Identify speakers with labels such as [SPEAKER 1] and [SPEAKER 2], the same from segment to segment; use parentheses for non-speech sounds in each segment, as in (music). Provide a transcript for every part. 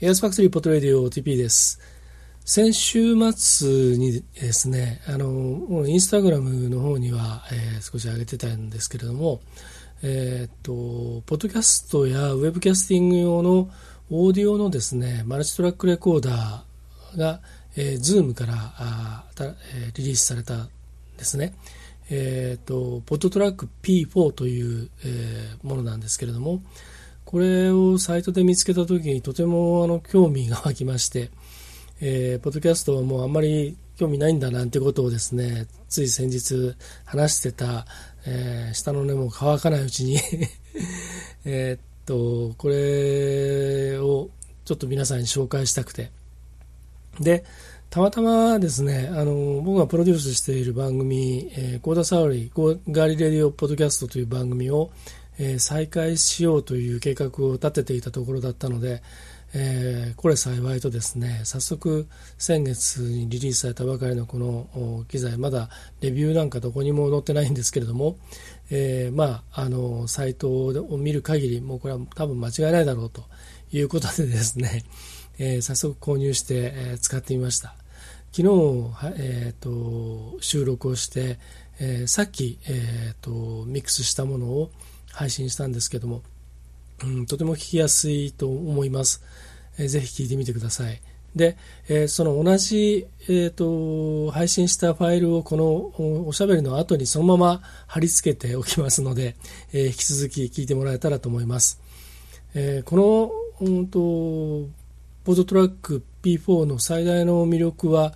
[SPEAKER 1] エアスファクトリーポトレディオ OTP です。先週末にですね、あの、インスタグラムの方には、えー、少し上げてたんですけれども、えー、っと、ポッドキャストやウェブキャスティング用のオーディオのですね、マルチトラックレコーダーが、えー、Zoom からあた、え、リリースされたんですね。えー、っと、 PodTrak P4 という、え、ものなんですけれども、これをサイトで見つけた時にとてもあの興味が湧きまして、えー、ポッドキャストはもうあんまり興味ないんだなんてことをですね、つい先日話してた、えー、下の根も乾かないうちに (laughs) えっと、これをちょっと皆さんに紹介したくて。で、たまたまですね、あの、僕がプロデュースしている番組、えー、コーダサウリー、ガーリレディオポッドキャストという番組を、えー、再開しようという計画を立てていたところだったので、えー、これ幸いとですね早速先月にリリースされたばかりのこの機材まだレビューなんかどこにも載ってないんですけれども、えー、まああのサイトを見る限りもうこれは多分間違いないだろうということでですね、えー、早速購入して、え使ってみました。昨日、えーと、収録をして、えさっき、えーとミックスしたものを配信したんですけども、うん、とても聞きやすいと思います。えー、ぜひ聞いてみてください。で、えー、その同じ、えーと、配信したファイルをこのおしゃべりの後にそのまま貼り付けておきますので、えー、引き続き聞いてもらえたらと思います。えー、この、うんと、ポートトラック P4 の最大の魅力は、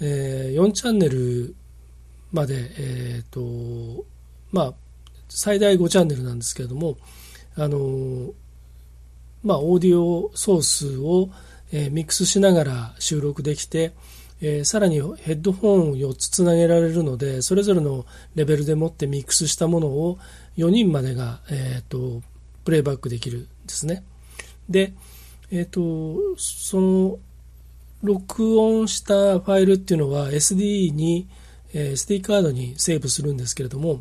[SPEAKER 1] えー、4チャンネルまで、えーとまあ、最大5チャンネルなんですけれども、あのまあ、オーディオソースを、えー、ミックスしながら収録できて、えー、さらにヘッドホンを4つつなげられるのでそれぞれのレベルでもってミックスしたものを4人までが、えーと、プレイバックできるんですね。で、えーと、その録音したファイルっていうのは SD に、えー、SD カードにセーブするんですけれども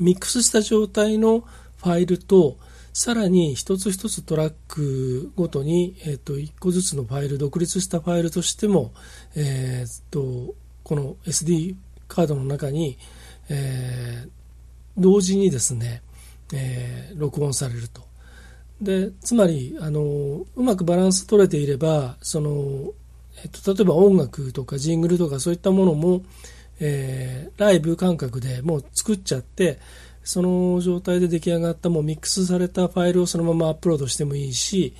[SPEAKER 1] ミックスした状態のファイルとさらに一つ一つトラックごとに、えー、と1個ずつのファイル独立したファイルとしても、えー、とこの SD カードの中に、えー、同時にですね、えー、録音されると。でつまりあのうまくバランス取れていればその、えー、と例えば音楽とかジングルとかそういったものも、えー、ライブ感覚でもう作っちゃってその状態で出来上がったもうミックスされたファイルをそのままアップロードしてもいいし、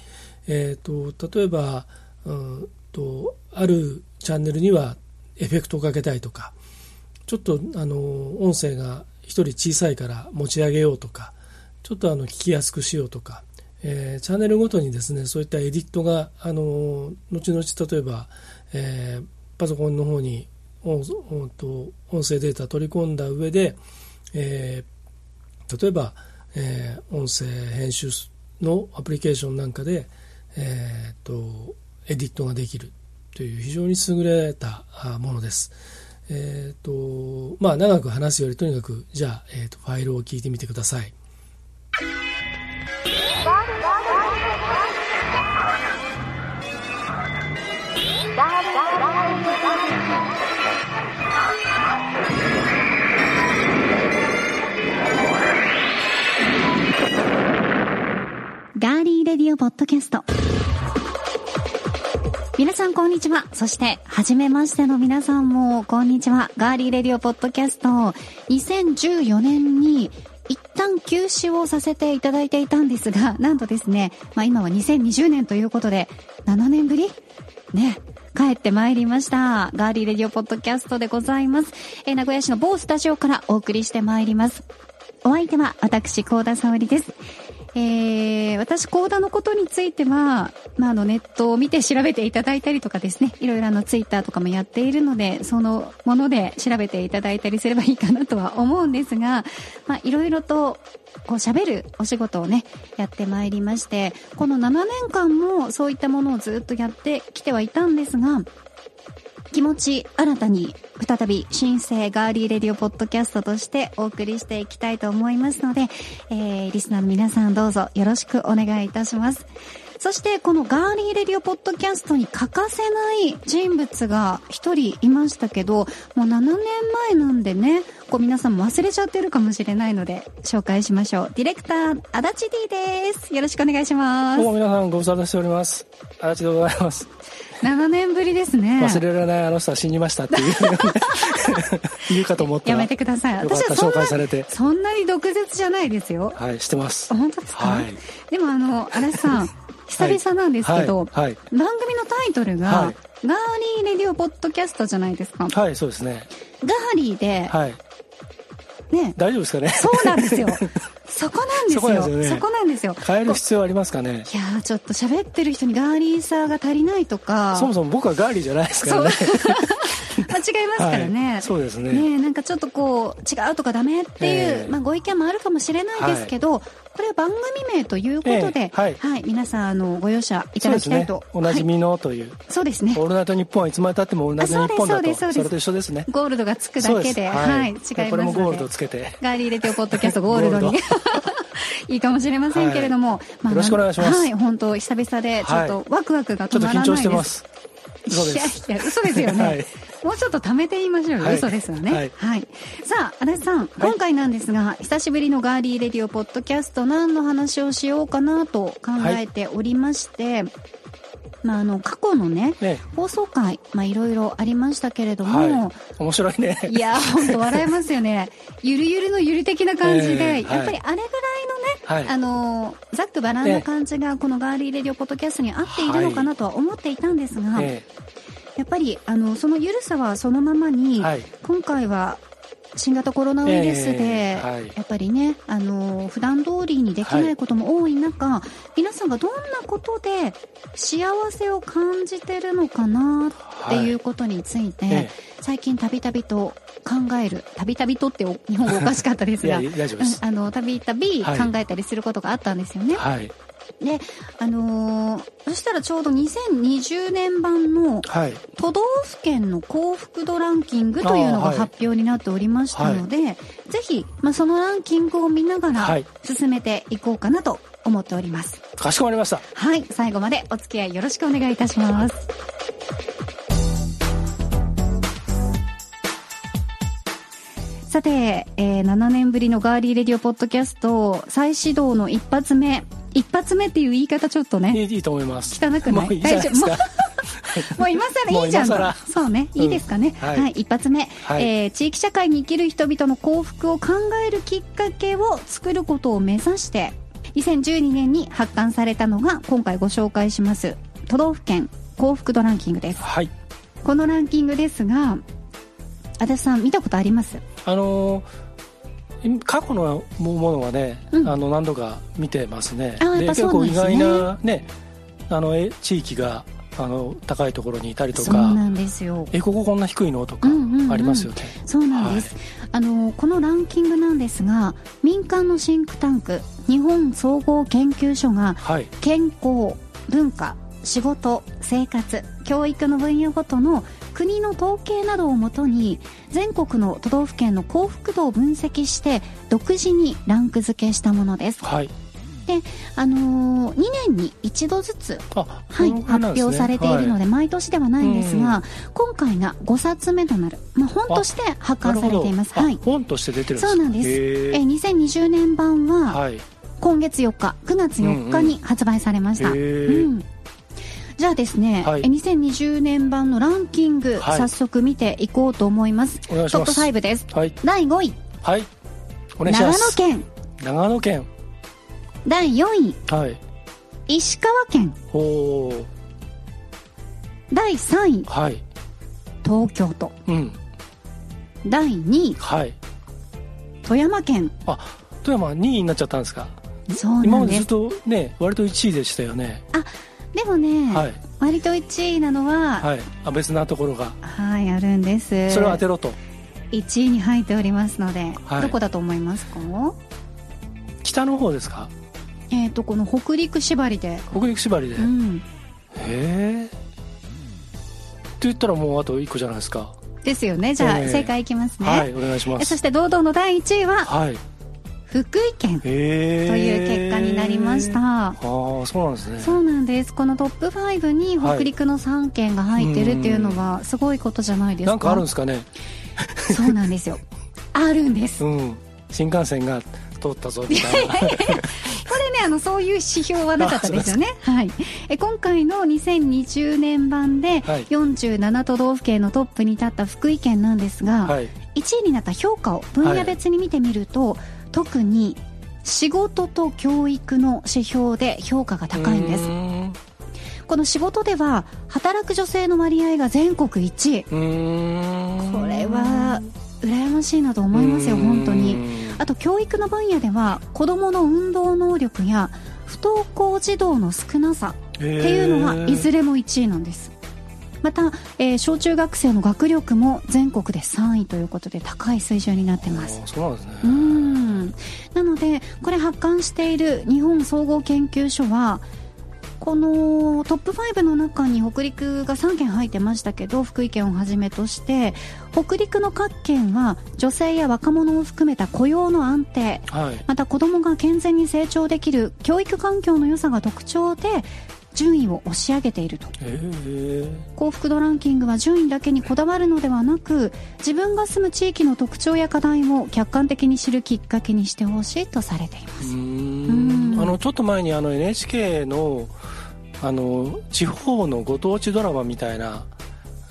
[SPEAKER 1] えーと、例えば、うんとあるチャンネルにはエフェクトをかけたいとかちょっとあの音声が1人小さいから持ち上げようとかちょっとあの聞きやすくしようとか、えー、チャンネルごとにですねそういったエディットがあの後々例えば、えー、パソコンの方に音音声データ取り込んだ上で、えー、例えば、えー、音声編集のアプリケーションなんかで、えーと、エディットができるという非常に優れたものです。えーとまあ、長く話すよりとにかくじゃあ、えーと、ファイルを聞いてみてください。
[SPEAKER 2] ガーリーレディオポッドキャスト。皆さんこんにちは。そして、はじめましての皆さんもこんにちは。ガーリーレディオポッドキャスト。2014年に一旦休止をさせていただいていたんですが、なんとですね、まあ今は2020年ということで、7年ぶり？ね、帰ってまいりました。ガーリーレディオポッドキャストでございます。えー、名古屋市の某スタジオからお送りしてまいります。お相手は私、高田沙織です。えー、私、コーダのことについては、まあ、あの、ネットを見て調べていただいたりとかですね、いろいろあの、ツイッターとかもやっているので、そのもので調べていただいたりすればいいかなとは思うんですが、まあ、いろいろと、こう喋るお仕事をね、やってまいりまして、この7年間もそういったものをずっとやってきてはいたんですが、気持ち新たに再び新生ガーリーレディオポッドキャストとしてお送りしていきたいと思いますので、えー、リスナーの皆さんどうぞよろしくお願いいたします。そしてこのガーリーレディオポッドキャストに欠かせない人物が一人いましたけど、もう7年前なんでね、こう皆さんも忘れちゃってるかもしれないので、紹介しましょう。ディレクター、足立 D です。よろしくお願いします
[SPEAKER 1] どう。も皆さんご無沙汰しております。足立でございます。
[SPEAKER 2] 7年ぶりですね。
[SPEAKER 1] 忘れられないあの人は死にましたっていう (laughs) 言うかと思ったら。
[SPEAKER 2] やめてください。私は
[SPEAKER 1] 紹介されて。
[SPEAKER 2] そんなに毒舌じゃないですよ。
[SPEAKER 1] はい、してます。
[SPEAKER 2] 本当ですか、
[SPEAKER 1] はい
[SPEAKER 2] でもあの、嵐さん、(laughs) 久々なんですけど、
[SPEAKER 1] はいはい
[SPEAKER 2] 番組のタイトルが、
[SPEAKER 1] はい
[SPEAKER 2] ガーリーレディオポッドキャストじゃないですか。ガ
[SPEAKER 1] はい、そうですね。
[SPEAKER 2] ーリーで、
[SPEAKER 1] はい。
[SPEAKER 2] ね、
[SPEAKER 1] 大丈夫ですかね？
[SPEAKER 2] そうなんですよ。(laughs) そこなんですよ。
[SPEAKER 1] そこなんですよね
[SPEAKER 2] そこなんですよ。
[SPEAKER 1] 変える必要ありますかね？
[SPEAKER 2] いやーちょっと喋ってる人にガーリーさが足りないとか、
[SPEAKER 1] そもそも僕はガーリーじゃないですからね。(laughs)
[SPEAKER 2] 間違いますからね。
[SPEAKER 1] はいそうですね
[SPEAKER 2] ねえなんかちょっとこう、違うとかダメっていう、
[SPEAKER 1] ええ
[SPEAKER 2] まあご意見もあるかもしれないですけど、これは番組名ということで、
[SPEAKER 1] ええはい
[SPEAKER 2] 皆さん、あの、ご容赦いただきたいと。。
[SPEAKER 1] おなじみ
[SPEAKER 2] はい
[SPEAKER 1] のという。
[SPEAKER 2] そうですね
[SPEAKER 1] オ。ールナイトニッポンはいつまでたってもオールナイトニッポンだと。
[SPEAKER 2] あそ
[SPEAKER 1] れと一緒ですね。
[SPEAKER 2] ゴールドがつくだけで、はい、違います。
[SPEAKER 1] これもゴールドつけて。
[SPEAKER 2] ガーリーレテオポッドキャストゴールドに。(laughs) いいかもしれませんけれども、
[SPEAKER 1] よろしくお願いします
[SPEAKER 2] はい、本当久々で、ちょっとワクワクが
[SPEAKER 1] ちょっと
[SPEAKER 2] 止まらないです。
[SPEAKER 1] 緊張してます。嘘で
[SPEAKER 2] いや
[SPEAKER 1] す。
[SPEAKER 2] いや、嘘ですよね。
[SPEAKER 1] はい
[SPEAKER 2] もうちょっと貯めて言いましょうよ。
[SPEAKER 1] はい
[SPEAKER 2] 嘘ですよね。は
[SPEAKER 1] はいい。
[SPEAKER 2] さあ、足立さん、今回なんですが、久しぶりのガーリーレディオポッドキャスト何の話をしようかなと考えておりまして、まあ、あの、過去のね、
[SPEAKER 1] ね
[SPEAKER 2] 放送回、まあ、いろいろありましたけれども、
[SPEAKER 1] はい。面白いね。
[SPEAKER 2] いや、本当笑えますよね。ゆるゆるのゆる的な感じで、
[SPEAKER 1] ええ
[SPEAKER 2] やっぱりあれぐらいのね、
[SPEAKER 1] はい
[SPEAKER 2] あの、ざっくばらんな感じが、このガーリーレディオポッドキャストに合っているのかなとは思っていたんですが、
[SPEAKER 1] え
[SPEAKER 2] やっぱり、あの、そのゆるさはそのままに、
[SPEAKER 1] はい。
[SPEAKER 2] 今回は、新型コロナウイルスで、
[SPEAKER 1] ええはい。
[SPEAKER 2] やっぱりね、あの、普段通りにできないことも多い中、皆さんがどんなことで幸せを感じてるのかなっていうことについて、
[SPEAKER 1] ええ。
[SPEAKER 2] 最近たびたびと考える、たびたびとってお日本語おかしかったですが、あの、たびたび考えたりすることがあったんですよね。
[SPEAKER 1] はい。
[SPEAKER 2] で、あのーそしたらちょうど2020年版の
[SPEAKER 1] はい。
[SPEAKER 2] 都道府県の幸福度ランキングというのが発表になっておりましたので、ぜひ、まあ、そのランキングを見ながら
[SPEAKER 1] はい
[SPEAKER 2] 進めていこうかなと思っております。
[SPEAKER 1] かしこまりました。
[SPEAKER 2] はい、最後までお付き合いよろしくお願いいたします。さて、えー7年ぶりのガーリーレディオポッドキャスト再始動の一発目。一発目っていう言い方ちょっとね、
[SPEAKER 1] いいいいと思います。
[SPEAKER 2] 汚くない？
[SPEAKER 1] もういいじゃないですか。(laughs)
[SPEAKER 2] もう今更いいじゃんとそうね、いいですかね。
[SPEAKER 1] うん
[SPEAKER 2] は、
[SPEAKER 1] はいい
[SPEAKER 2] 一発目、
[SPEAKER 1] はい
[SPEAKER 2] えー地域社会に生きる人々の幸福を考えるきっかけを作ることを目指して、2012年に発刊されたのが今回ご紹介します、都道府県幸福度ランキングです。
[SPEAKER 1] はい。
[SPEAKER 2] このランキングですが、足立さん見たことあります？
[SPEAKER 1] あのー過去のものはね、
[SPEAKER 2] うん
[SPEAKER 1] あの何度か見てますね。
[SPEAKER 2] ですね
[SPEAKER 1] 結構意外なね、あのえ地域があの高いところにいたりとか、
[SPEAKER 2] そうなんですよ。
[SPEAKER 1] えこここんな低いの？とか
[SPEAKER 2] うんうんうん
[SPEAKER 1] ありますよね。
[SPEAKER 2] そうなんです、あのこのランキングなんですが民間のシンクタンク日本総合研究所が
[SPEAKER 1] はい。
[SPEAKER 2] 健康文化仕事生活教育の分野ごとの国の統計などをもとに全国の都道府県の幸福度を分析して独自にランク付けしたものです
[SPEAKER 1] はい。
[SPEAKER 2] で、あのー、2年に一度ずつ
[SPEAKER 1] あ、
[SPEAKER 2] はい、発表されているの
[SPEAKER 1] で
[SPEAKER 2] で、毎年ではないんです
[SPEAKER 1] うん
[SPEAKER 2] が、今回が5冊目となる、まあ、本として発刊されています。はい。
[SPEAKER 1] 本として出てるんですか
[SPEAKER 2] そうなんです。
[SPEAKER 1] へ
[SPEAKER 2] え
[SPEAKER 1] ー
[SPEAKER 2] 2020年版は、
[SPEAKER 1] はい。
[SPEAKER 2] 今月4日、9月4日に発売されました。
[SPEAKER 1] へー
[SPEAKER 2] うんじゃあですね、
[SPEAKER 1] はい
[SPEAKER 2] え2020年版のランキング、
[SPEAKER 1] はい
[SPEAKER 2] 早速見ていこうと思います。
[SPEAKER 1] お願いします
[SPEAKER 2] トップ5です。
[SPEAKER 1] はい。
[SPEAKER 2] 第5位、
[SPEAKER 1] はい。お願いし
[SPEAKER 2] 長野
[SPEAKER 1] ます。
[SPEAKER 2] 県。
[SPEAKER 1] 長野県。
[SPEAKER 2] 第4位、
[SPEAKER 1] はい。
[SPEAKER 2] 石川県。
[SPEAKER 1] おお。
[SPEAKER 2] 第3位、
[SPEAKER 1] はい。
[SPEAKER 2] 東京都。
[SPEAKER 1] うん。
[SPEAKER 2] 第2位、
[SPEAKER 1] はい。
[SPEAKER 2] 富山県。
[SPEAKER 1] あ、富山2位になっちゃったんですか？
[SPEAKER 2] そう
[SPEAKER 1] 今。までずっとね、割と1位でしたよね。
[SPEAKER 2] でもね、
[SPEAKER 1] はい。
[SPEAKER 2] 割と1位なのは、
[SPEAKER 1] はい。あ、別なところが。
[SPEAKER 2] はい、あるんです。
[SPEAKER 1] それを当てろと。
[SPEAKER 2] 1位に入っておりますので、
[SPEAKER 1] はい
[SPEAKER 2] どこだと思いますか？
[SPEAKER 1] 北の方ですか？
[SPEAKER 2] えっ、と、この北陸縛りで。
[SPEAKER 1] 北陸縛りで。へ
[SPEAKER 2] うん。
[SPEAKER 1] え。って言ったらもうあと1個じゃないですか。
[SPEAKER 2] ですよね。じゃあ、
[SPEAKER 1] ええ
[SPEAKER 2] 正解いきますね。
[SPEAKER 1] はい、お願いします。
[SPEAKER 2] えそして堂々の第1位は、
[SPEAKER 1] はい。
[SPEAKER 2] 福井県という結果になりました。あ
[SPEAKER 1] あそうなんですね。
[SPEAKER 2] そうなんです。このトップ5に北陸の3県が入ってるっていうのはすごいことじゃないですか、
[SPEAKER 1] なんかあるんですかね。
[SPEAKER 2] そうなんですよ。(laughs) あるんです、う
[SPEAKER 1] ん、新幹線が通ったぞみたいな。これね
[SPEAKER 2] あのそういう指標はなかったですよね。はい。え今回の2020年版で47都道府県のトップに立った福井県なんですが、はい、1位になった評価を分野別に見てみると、はい、特に仕事と教育の指標で評価が高いんです。この仕事では働く女性の割合が全国1位。これは羨ましいなと思いますよ本当に。あと教育の分野では子どもの運動能力や不登校児童の少なさっていうのはいずれも1位なんです。また、えー、小中学生の学力も全国で3位ということで高い水準になってます。
[SPEAKER 1] そうなんですね。
[SPEAKER 2] うんなのでこれ発刊している日本総合研究所はこのトップ5の中に北陸が3県入ってましたけど福井県をはじめとして北陸の各県は女性や若者を含めた雇用の安定、はい、また子どもが健全に成長できる教育環境の良さが特徴で順位を押し上げていると。幸福度ランキングは順位だけにこだわるのではなく自分が住む地域の特徴や課題を客観的に知るきっかけにしてほしいとされています。
[SPEAKER 1] あのちょっと前にあの NHK のあの地方のご当地ドラマみたいな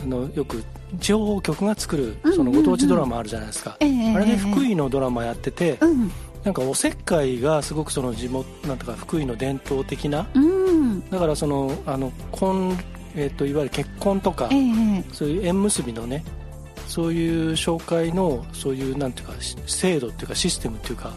[SPEAKER 1] あのよく地方局が作るそのご当地ドラマあるじゃないですか、あれで福井のドラマやってて、うん、なんかおせっかいがすごくその地元なんとか福井の伝統的な、うん、だからそのあの婚、えーと、いわゆる結婚とか、えー、そういう縁結びのねそういう紹介のそういうなんていうか制度っていうかシステムっていうか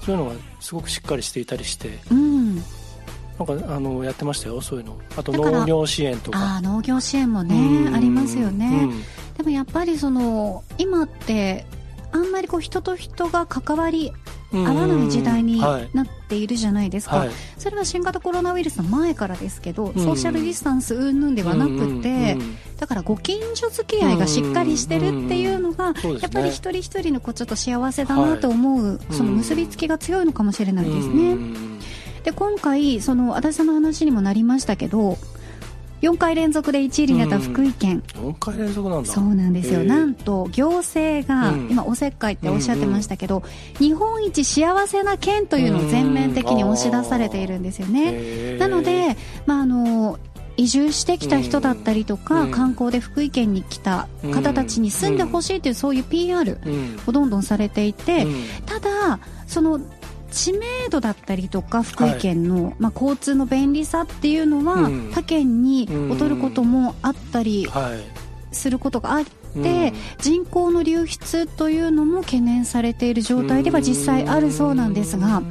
[SPEAKER 1] そういうのがすごくしっかりしていたりして、うん、なんかあのやってましたよそういうの。あと農業支援とか。
[SPEAKER 2] あ農業支援もねありますよね、でもやっぱりその今ってあんまりこう人と人が関わり合わない時代になっているじゃないですか、はい、それは新型コロナウイルスの前からですけど、ソーシャルディスタンス云々ではなくて、だからご近所付き合いがしっかりしてるっていうのが、やっぱり一人一人のこうちょっと幸せだなと思う、その結びつきが強いのかもしれないですね。で今回その足立さんの話にもなりましたけど4回連続で1位になった福井県、
[SPEAKER 1] うん、4回連続なんだ。
[SPEAKER 2] そうなんですよ。なんと行政が、うん、今おせっかいっておっしゃってましたけど、うんうん、日本一幸せな県というのを全面的に押し出されているんですよね。なので、まあ、あの移住してきた人だったりとか、うん、観光で福井県に来た方たちに住んでほしいという、そういう PR をどんどんされていて、ただその知名度だったりとか福井県の、はい、まあ、交通の便利さっていうのは、うん、他県に劣ることもあったりすることがあって、人口の流出というのも懸念されている状態では実際あるそうなんですが。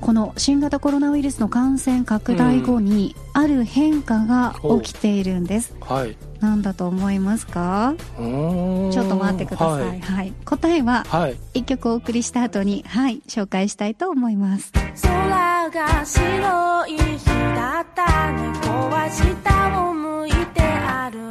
[SPEAKER 2] この新型コロナウイルスの感染拡大後にある変化が起きているんです、はい、何だと思いますか？ちょっと待ってください、はい、はい、答えは一曲お送りした後にはい。紹介したいと思います。空が白い日だった。猫は下を向いて歩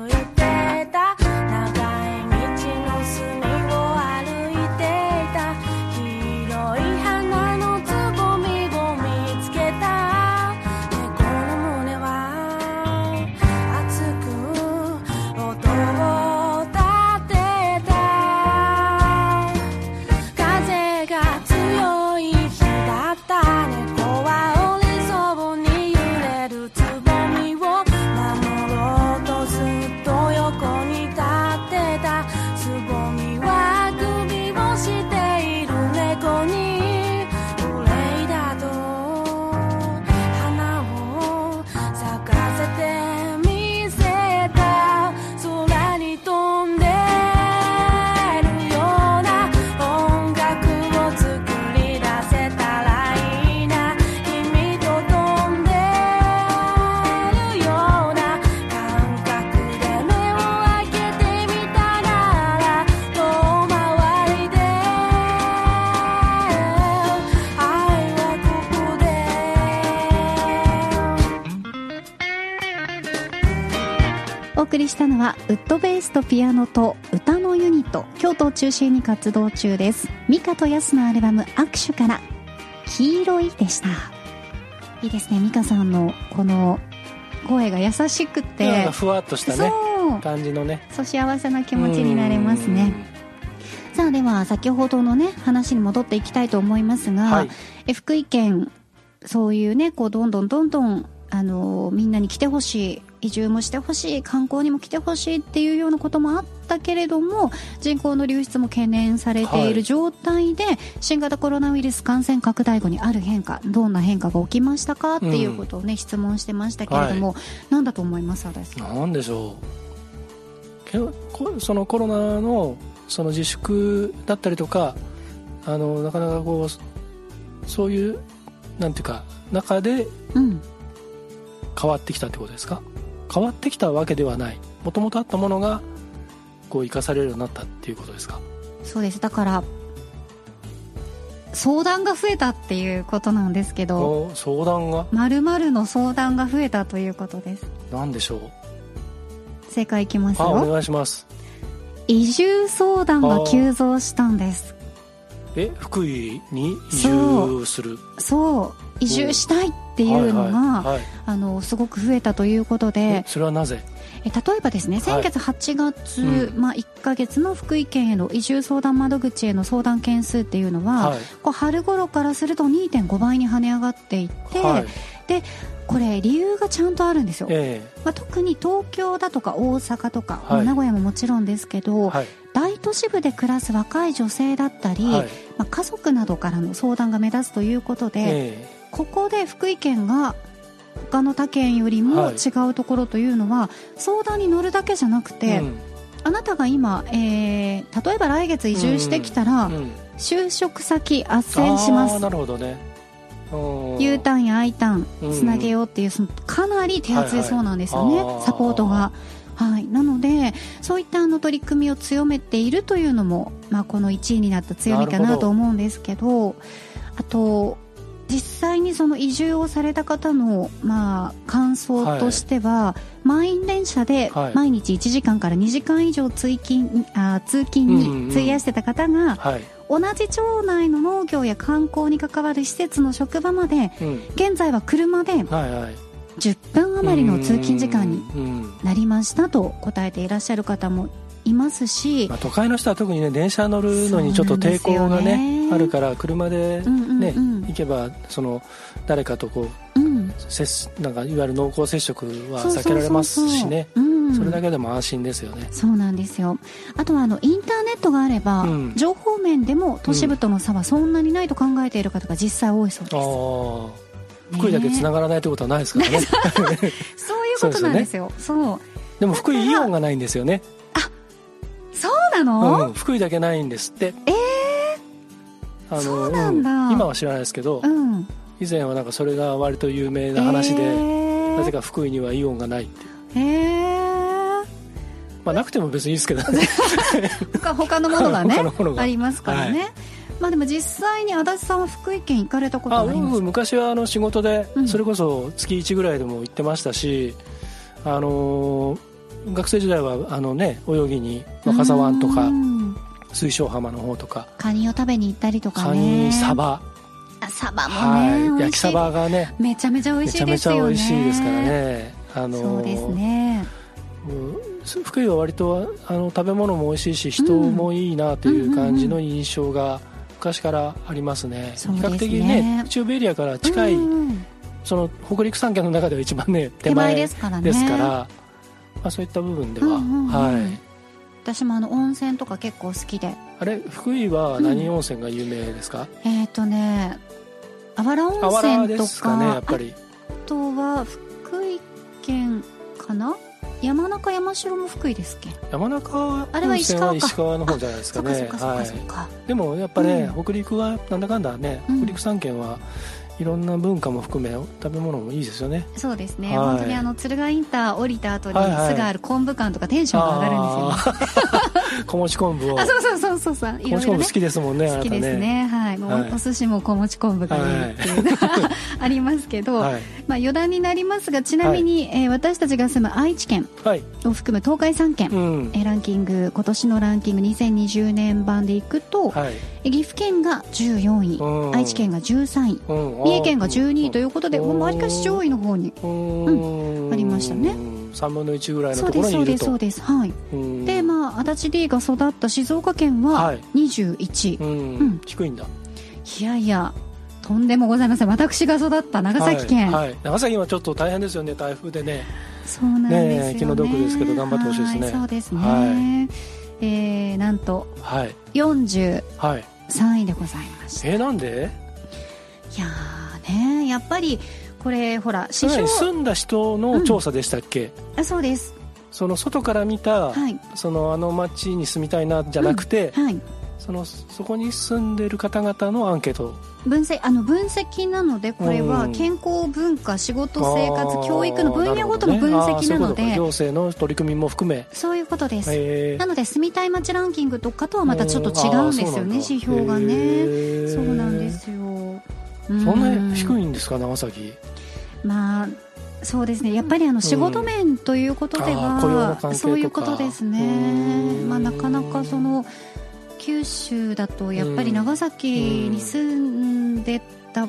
[SPEAKER 2] はウッドベースとピアノと歌のユニット京都を中心に活動中です。ミカとヤスのアルバム「握手」から「黄色い」でした。いいですねミカさんのこの声が優しくて。
[SPEAKER 1] かふわっとしたね
[SPEAKER 2] そう。
[SPEAKER 1] 感じのね。
[SPEAKER 2] そう幸せな気持ちになれますね。さあでは先ほどのね話に戻っていきたいと思いますが、
[SPEAKER 1] はい。
[SPEAKER 2] え福井県そういうねこうどんどんどんどんあのみんなに来てほしい移住もしてほしい観光にも来てほしいっていうようなこともあったけれども人口の流出も懸念されてい
[SPEAKER 1] はい。
[SPEAKER 2] る状態で、新型コロナウイルス感染拡大後にある変化どんな変化が起きましたかっていうことをね、質問してましたけれども、なんだと思います足立さん。
[SPEAKER 1] なんでしょう。そのコロナのその自粛だったりとかあのなかなかこうそういうなんていうか中で
[SPEAKER 2] うん。
[SPEAKER 1] 変わってきたってことですか？変わってきたわけではない。もともとあったものがこう生かされるようになったっていうことですか？
[SPEAKER 2] そうです。だから相談が増えたっていうことなんですけど
[SPEAKER 1] お相談が？
[SPEAKER 2] 〇〇の相談が増えたということです。
[SPEAKER 1] 何でしょう？
[SPEAKER 2] 正解いきます
[SPEAKER 1] あお
[SPEAKER 2] よ
[SPEAKER 1] 願いします。
[SPEAKER 2] 移住相談が急増したんです。
[SPEAKER 1] え福井に移住する？
[SPEAKER 2] そう。移住したいっていうのが、
[SPEAKER 1] はいはい。はい。
[SPEAKER 2] あのすごく増えたということ
[SPEAKER 1] え
[SPEAKER 2] で
[SPEAKER 1] それはなぜ？
[SPEAKER 2] え例えばですね先月8月、
[SPEAKER 1] う
[SPEAKER 2] まあ、1ヶ月の福井県への移住相談窓口への相談件数っていうのは、
[SPEAKER 1] はい。
[SPEAKER 2] こう春頃からすると2.5倍に跳ね上がっていって、
[SPEAKER 1] はい。
[SPEAKER 2] これ理由がちゃんとあるんですよ、
[SPEAKER 1] え
[SPEAKER 2] まあ、特に東京だとか大阪とか、名古屋ももちろんですけ
[SPEAKER 1] え
[SPEAKER 2] ど、
[SPEAKER 1] はい。
[SPEAKER 2] 大都市部で暮らす若い女性だったり、
[SPEAKER 1] はい。
[SPEAKER 2] まあ、家族などからの相談が目立つということで、
[SPEAKER 1] え
[SPEAKER 2] ここで福井県が他の他県よりも
[SPEAKER 1] はい。
[SPEAKER 2] 違うところというのは、相談に乗るだけじゃなく
[SPEAKER 1] え
[SPEAKER 2] て、
[SPEAKER 1] うん。
[SPEAKER 2] あなたが今、えー例えば来月移住してきたら、
[SPEAKER 1] うん。
[SPEAKER 2] 就職先斡旋します。
[SPEAKER 1] なるほどね。うん。
[SPEAKER 2] U ターンや I ター
[SPEAKER 1] うん。
[SPEAKER 2] ンつなげようっていうそのかなり手厚いそうなんですよね、
[SPEAKER 1] はいはい
[SPEAKER 2] サポートが。はい、なのでそういったあの取り組みを強めているというのも、まあ、この1位になった強みか
[SPEAKER 1] な
[SPEAKER 2] と思うんですけどあと実際にその移住をされた方の、まあ、感想としては、満員電車で
[SPEAKER 1] はい。
[SPEAKER 2] 毎日1時間から2時間以上通勤あ通勤に費やしてた方が、
[SPEAKER 1] はい。
[SPEAKER 2] 同じ町内の農業や観光に関わる施設の職場まで
[SPEAKER 1] うん。
[SPEAKER 2] 現在は車で
[SPEAKER 1] はいはい。
[SPEAKER 2] 10分余りの通勤時間になりましたと答えていらっしゃる方もいますし
[SPEAKER 1] まあ、都会の人は特にね電車乗るのにちょっと抵抗がね
[SPEAKER 2] ね。
[SPEAKER 1] あるから車で
[SPEAKER 2] うんうん
[SPEAKER 1] ね、
[SPEAKER 2] うん。
[SPEAKER 1] 行けばその誰かとこう
[SPEAKER 2] うん。
[SPEAKER 1] 接なんかいわゆる濃厚接触は避けられますしね。
[SPEAKER 2] うん。
[SPEAKER 1] それだけでも安心ですよね、
[SPEAKER 2] そうなんですよ。あとはあのインターネットがあれば、
[SPEAKER 1] うん。
[SPEAKER 2] 情報面でも都市部との差はそんなにないと考えている方が実際多いそうです、
[SPEAKER 1] ああ福井だけ繋
[SPEAKER 2] が
[SPEAKER 1] がらないってことはないですからね。
[SPEAKER 2] そういうことなんですよ。そう。
[SPEAKER 1] でも福井イオンがないんですよね、
[SPEAKER 2] なの、
[SPEAKER 1] うん、福井だけないんですって。
[SPEAKER 2] え
[SPEAKER 1] あの
[SPEAKER 2] そうなんだ。
[SPEAKER 1] 今は知らないですけど、
[SPEAKER 2] うん。
[SPEAKER 1] 以前はなんかそれが割と有名な話で、
[SPEAKER 2] え
[SPEAKER 1] なぜか福井にはイオンがないって
[SPEAKER 2] へえ
[SPEAKER 1] まあなくても別にいいですけどね。(laughs)
[SPEAKER 2] 他他のものがね (laughs) ありますからね、まあでも実際に足立さんは福井県行かれたこと
[SPEAKER 1] あ
[SPEAKER 2] はあります
[SPEAKER 1] 僕昔はあの仕事で
[SPEAKER 2] うん。
[SPEAKER 1] それこそ月1ぐらいでも行ってましたし、あのー学生時代はあのね泳ぎに若狭湾とか
[SPEAKER 2] うん。
[SPEAKER 1] 水晶浜の方とか
[SPEAKER 2] カニを食べに行ったりとか
[SPEAKER 1] カ
[SPEAKER 2] ね
[SPEAKER 1] ニサバ、
[SPEAKER 2] あサバも
[SPEAKER 1] はい、
[SPEAKER 2] ね美味しい。
[SPEAKER 1] 焼きサバがね
[SPEAKER 2] めちゃめちゃ美
[SPEAKER 1] め
[SPEAKER 2] 味し
[SPEAKER 1] ちゃめちゃ美
[SPEAKER 2] いですよね
[SPEAKER 1] 味しいですからね。あのー
[SPEAKER 2] そうですね。
[SPEAKER 1] うん福井は割とあの食べ物も美味しいし人もいいなという感じの印象が昔からありますね、
[SPEAKER 2] すね。
[SPEAKER 1] 比較的ね中部エリアから近い、
[SPEAKER 2] うんうん。
[SPEAKER 1] その北陸三県の中では一番ね手前
[SPEAKER 2] ですからね。
[SPEAKER 1] ですから、まあ、そういった部分では、
[SPEAKER 2] うんうんうん
[SPEAKER 1] はい。
[SPEAKER 2] 私もあの温泉とか結構好きで。
[SPEAKER 1] あれ福井は何温泉が有名ですか、
[SPEAKER 2] えっ、ー、とねあわら温泉と
[SPEAKER 1] かねやっぱ
[SPEAKER 2] か
[SPEAKER 1] り。
[SPEAKER 2] あとは福井県かな？山中山城も福井ですっけ？
[SPEAKER 1] 山中温
[SPEAKER 2] あれは石川か
[SPEAKER 1] 石川の方じゃないです
[SPEAKER 2] か
[SPEAKER 1] ね。でもやっぱね、
[SPEAKER 2] う
[SPEAKER 1] 北陸はなんだかんだね、
[SPEAKER 2] うん。
[SPEAKER 1] 北陸三県はいろんな文化も含め食べ物もいいですよね。
[SPEAKER 2] そうですね、
[SPEAKER 1] はい。
[SPEAKER 2] 本当にあの敦賀インター降りた後に
[SPEAKER 1] はいはい
[SPEAKER 2] すぐある昆布館とかテンションが上がるんですよ。ね
[SPEAKER 1] 小餅昆布を。
[SPEAKER 2] あそうそうそうそうそう。い
[SPEAKER 1] 小
[SPEAKER 2] ろいろ
[SPEAKER 1] 好きですもんね
[SPEAKER 2] 好きですね。はい。もう、
[SPEAKER 1] はい。
[SPEAKER 2] お寿司も小餅昆布がいいっていう、ありますけど、
[SPEAKER 1] はい。
[SPEAKER 2] まあ、余談になりますがちなみに、えー私たちが住む愛知県
[SPEAKER 1] はい。
[SPEAKER 2] を含む東海3県、
[SPEAKER 1] うん。
[SPEAKER 2] えーランキング今年のランキング2020年版でいくと、
[SPEAKER 1] はい。
[SPEAKER 2] え岐阜県が14位、
[SPEAKER 1] うん。
[SPEAKER 2] 愛知県が13位
[SPEAKER 1] うん。
[SPEAKER 2] 三重県が12位ということで、
[SPEAKER 1] うん。
[SPEAKER 2] わりかし上位の方に
[SPEAKER 1] うん。
[SPEAKER 2] ありましたね。
[SPEAKER 1] 3分の1ぐらいの
[SPEAKER 2] そう
[SPEAKER 1] とこ
[SPEAKER 2] ですそうです
[SPEAKER 1] ろにいると
[SPEAKER 2] そうです。はい。
[SPEAKER 1] うん。
[SPEAKER 2] でまあ足立 D が育った静岡県
[SPEAKER 1] は
[SPEAKER 2] はい。21位、
[SPEAKER 1] うん。
[SPEAKER 2] うん。
[SPEAKER 1] 低いんだ。
[SPEAKER 2] いやいやとんでもございません。私が育った長崎県、
[SPEAKER 1] はいはい。長崎はちょっと大変ですよね。台風でね。
[SPEAKER 2] そうなんですよね。
[SPEAKER 1] ねえ気の毒ですけど頑張ってほしいですね。
[SPEAKER 2] はいそうですね、
[SPEAKER 1] は
[SPEAKER 2] えーなんと
[SPEAKER 1] はい。
[SPEAKER 2] 43
[SPEAKER 1] はい。
[SPEAKER 2] 位でございました。い
[SPEAKER 1] えー、なんで？
[SPEAKER 2] やーねやっぱりこれほら
[SPEAKER 1] それ
[SPEAKER 2] 市場
[SPEAKER 1] 住んだ人の調査でしたっけ、
[SPEAKER 2] あそうです。
[SPEAKER 1] その外から見た、
[SPEAKER 2] はい。
[SPEAKER 1] そのあの町に住みたいなじゃなくて、
[SPEAKER 2] はい
[SPEAKER 1] そのそこに住んでる方々のアンケート。
[SPEAKER 2] 分析あの分析なのでこれは
[SPEAKER 1] うん。
[SPEAKER 2] 健康文化仕事生活教育の分野ごとの分析なので
[SPEAKER 1] か。行政の取り組みも含め。
[SPEAKER 2] そういうことです。
[SPEAKER 1] へー。
[SPEAKER 2] なので住みたい街ランキングとかとはまたちょっと違うんですよね指標がね。そうなんですよ。
[SPEAKER 1] そんな低
[SPEAKER 2] い
[SPEAKER 1] いんですか長崎？
[SPEAKER 2] まあそうですね。やっぱりあの仕事面ということでは、
[SPEAKER 1] 関係とか。
[SPEAKER 2] そういうことです
[SPEAKER 1] う
[SPEAKER 2] ね、
[SPEAKER 1] ん。
[SPEAKER 2] まあ、なかなかその九州だとやっぱり長崎に住んでた、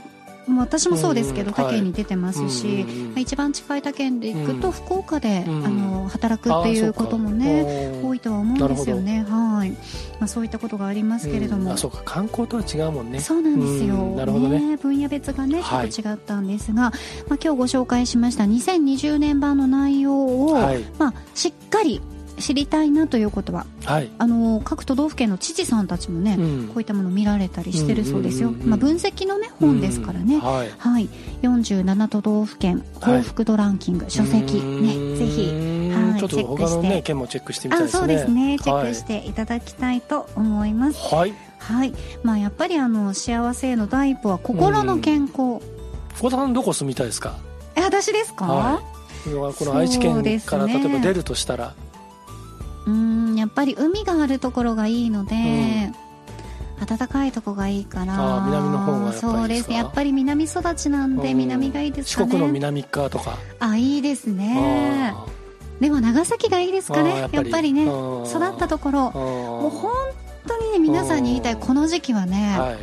[SPEAKER 2] まあ私もそうですけど
[SPEAKER 1] うん。
[SPEAKER 2] 他県に出てますし、一番近い他県で行くと福岡で、
[SPEAKER 1] うん。
[SPEAKER 2] あの働くっていうこともね多
[SPEAKER 1] い
[SPEAKER 2] いとは思うんですよね。はい、まあ、そういったことがありますけれども、
[SPEAKER 1] あそうか。観光とは違うもんね。
[SPEAKER 2] そうなんですよ、
[SPEAKER 1] うん。なるほどね。
[SPEAKER 2] 分野別がねちょ
[SPEAKER 1] はい
[SPEAKER 2] っと違ったんですが、まあ、今日ご紹介しました2020年版の内容を、
[SPEAKER 1] はい。
[SPEAKER 2] まあ、しっかり知りたいなということは
[SPEAKER 1] はい、
[SPEAKER 2] あの各都道府県の知事さんたちもね、
[SPEAKER 1] うん。
[SPEAKER 2] こういったものを見られたりしてるそうですよ、まあ、分析の、ね、本ですからね、
[SPEAKER 1] うんはい。
[SPEAKER 2] はい、47都道府県幸福度ランキング、書籍、ね、ぜひ、はいチェックして。
[SPEAKER 1] ね県もチェックしてみたい
[SPEAKER 2] あ
[SPEAKER 1] ですね。
[SPEAKER 2] そうですね。チェッ
[SPEAKER 1] はい
[SPEAKER 2] クしていただきたいと思います、
[SPEAKER 1] はい。
[SPEAKER 2] はい。まあ、やっぱりあの幸せへの第一歩は心の健康、
[SPEAKER 1] 福田さんどこ住みたいですか？
[SPEAKER 2] え私ですか、
[SPEAKER 1] はい。この愛知県から
[SPEAKER 2] ね。
[SPEAKER 1] 例えば出るとしたら
[SPEAKER 2] うーんやっぱり海があるところがいいので、暖かいとこがいいから。
[SPEAKER 1] 南の方が
[SPEAKER 2] そうですね。やっぱり南育ちなんで
[SPEAKER 1] うん。
[SPEAKER 2] 南がいいです
[SPEAKER 1] 四
[SPEAKER 2] かね。
[SPEAKER 1] 国の南側とか。
[SPEAKER 2] あいいですね。
[SPEAKER 1] あ
[SPEAKER 2] でも長崎がいいですかね。
[SPEAKER 1] やっぱり。
[SPEAKER 2] ね。
[SPEAKER 1] うん。
[SPEAKER 2] 育ったところ。
[SPEAKER 1] ー
[SPEAKER 2] もう本当にね皆さんに言いたいこの時期はね、
[SPEAKER 1] はい。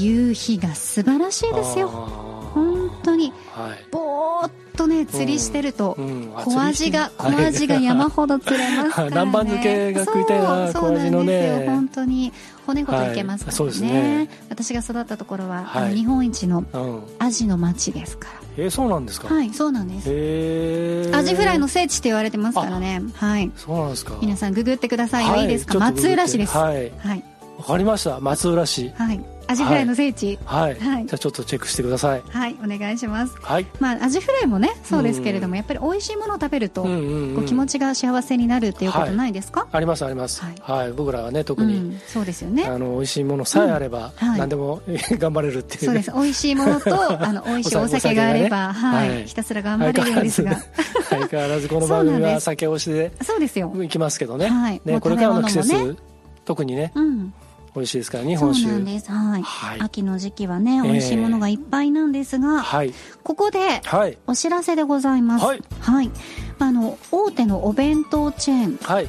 [SPEAKER 2] 夕日が素晴らしいですよ。本当に。
[SPEAKER 1] はい。
[SPEAKER 2] ぼーっとね釣りしてると、
[SPEAKER 1] うん
[SPEAKER 2] 小アジが小アジが
[SPEAKER 1] はい。
[SPEAKER 2] 山ほど釣れますからね。(laughs)
[SPEAKER 1] 南蛮漬けが食いたいな
[SPEAKER 2] そうなんですよ。本当に骨ごといけますからね,、私が育ったところは、
[SPEAKER 1] はい。
[SPEAKER 2] あの日本一の
[SPEAKER 1] うん。
[SPEAKER 2] アジの町ですか
[SPEAKER 1] えーそうなんですか？ら
[SPEAKER 2] はいそうなんです。アジフライの聖地って言われてますからね。はい。
[SPEAKER 1] そうなんですか。
[SPEAKER 2] 皆さんググってください
[SPEAKER 1] い。
[SPEAKER 2] いですか？松浦市です。
[SPEAKER 1] はい。
[SPEAKER 2] はい、
[SPEAKER 1] わかりました。松浦市。
[SPEAKER 2] はい、アジフライの聖地。
[SPEAKER 1] はい、
[SPEAKER 2] はい。
[SPEAKER 1] じゃあちょっとチェックしてください。
[SPEAKER 2] はい、お願いします。
[SPEAKER 1] はい。
[SPEAKER 2] まあアジフライもねそうですけれども、やっぱり美味しいものを食べると、
[SPEAKER 1] うんうんうん。
[SPEAKER 2] こう気持ちが幸せになるっていうことないですか、
[SPEAKER 1] ありますあります。
[SPEAKER 2] はい。
[SPEAKER 1] はい、僕らはね特に、
[SPEAKER 2] うん、そうですよね。
[SPEAKER 1] あの美味しいものさえあれば、
[SPEAKER 2] うん。はい。
[SPEAKER 1] 何でも (laughs) 頑張れるっていう,、ね、
[SPEAKER 2] そうです。美味しいものと (laughs) あの美味しいお酒があれば、
[SPEAKER 1] ね。
[SPEAKER 2] はい。
[SPEAKER 1] はい。
[SPEAKER 2] ひたすら頑張れるんですが。(laughs)
[SPEAKER 1] 相変わらずこの番組は酒推しで
[SPEAKER 2] そうですよ、
[SPEAKER 1] いきますけどね,、
[SPEAKER 2] はい。もう
[SPEAKER 1] ね。これからの季節、
[SPEAKER 2] 食べ物も
[SPEAKER 1] 特にね。
[SPEAKER 2] うん、
[SPEAKER 1] 美味しいですから日
[SPEAKER 2] そう
[SPEAKER 1] 本酒
[SPEAKER 2] なんです、はい。
[SPEAKER 1] はい。
[SPEAKER 2] 秋の時期はね
[SPEAKER 1] ええ。
[SPEAKER 2] 美味しいものがいっぱいなんですが、
[SPEAKER 1] はい。
[SPEAKER 2] ここで
[SPEAKER 1] はい。
[SPEAKER 2] お知らせでございます。
[SPEAKER 1] はい、
[SPEAKER 2] はい。あの大手のお弁当チェーン。
[SPEAKER 1] はい。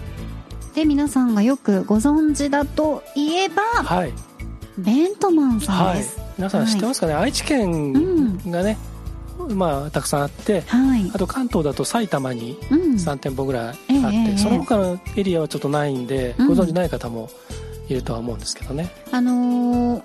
[SPEAKER 2] で皆さんがよくご存知だといえば
[SPEAKER 1] はい。
[SPEAKER 2] ベントマンさん
[SPEAKER 1] はい。
[SPEAKER 2] です
[SPEAKER 1] 皆さん知ってますかね、愛知県がね、まあたくさんあって
[SPEAKER 2] はい、
[SPEAKER 1] あと関東だと埼玉に
[SPEAKER 2] うん、
[SPEAKER 1] 3店舗ぐらいあって、
[SPEAKER 2] ええ。
[SPEAKER 1] その他のエリアはちょっとないんで、
[SPEAKER 2] うん。
[SPEAKER 1] ご存知ない方もいるとは思うんですけどね。
[SPEAKER 2] あのー、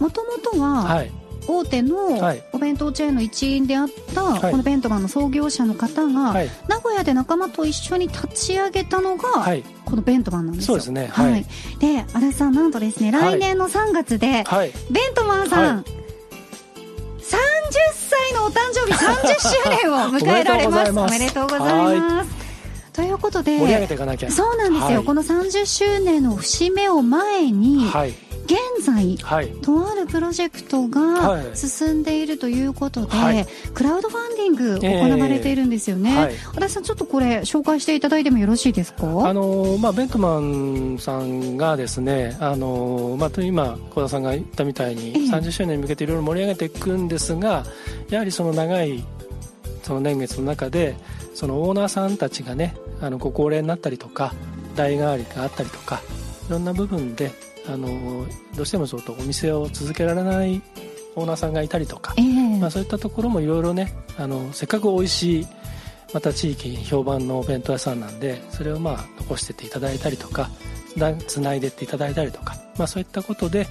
[SPEAKER 2] もともとは、
[SPEAKER 1] はい。
[SPEAKER 2] 大手の
[SPEAKER 1] はい。
[SPEAKER 2] お弁当チェーンの一員であった、
[SPEAKER 1] はい。
[SPEAKER 2] このベントマンの創業者の方が、
[SPEAKER 1] はい。
[SPEAKER 2] 名古屋で仲間と一緒に立ち上げたのが、
[SPEAKER 1] はい。
[SPEAKER 2] このベントマンなんですよ。
[SPEAKER 1] そうですね。
[SPEAKER 2] は、
[SPEAKER 1] はい。い
[SPEAKER 2] で足立さんなんとですね
[SPEAKER 1] はい。
[SPEAKER 2] 来年の3月で、
[SPEAKER 1] はい。
[SPEAKER 2] ベントマンさん、
[SPEAKER 1] はい。
[SPEAKER 2] 30歳のお誕生日30周年を迎えられます。お
[SPEAKER 1] おめで
[SPEAKER 2] とうご
[SPEAKER 1] ざい
[SPEAKER 2] ますということで
[SPEAKER 1] 盛り上げていかなきゃ。
[SPEAKER 2] そうなんですよ、
[SPEAKER 1] はい。
[SPEAKER 2] この30周年の節目を前に、
[SPEAKER 1] はい。
[SPEAKER 2] 現現在
[SPEAKER 1] はい。
[SPEAKER 2] とあるプロジェクト
[SPEAKER 1] はい。
[SPEAKER 2] が進んでいるということで、
[SPEAKER 1] はい。
[SPEAKER 2] クラウドファンディング行われているんですよね、
[SPEAKER 1] ええはい。
[SPEAKER 2] 足立さんちょっとこれ紹介していただいてもよろしいですか？
[SPEAKER 1] あのまあ、ベントマンさんがですねあの、まあ、と今小田さんが言ったみたいに、
[SPEAKER 2] ええ。
[SPEAKER 1] 30周年に向けていろいろ盛り上げていくんですがやはりその長いその年月の中でそのオーナーさんたちがねあのご高齢になったりとか代替わりがあったりとかいろんな部分であのどうしてもちょっとお店を続けられないオーナーさんがいたりとか
[SPEAKER 2] ええ。
[SPEAKER 1] まあ、そういったところもいろいろねあのせっかく美味しいまた地域に評判のお弁当屋さんなんでそれをまあ残してっていただいたりとかだつないでっていただいたりとか、まあ、そういったことで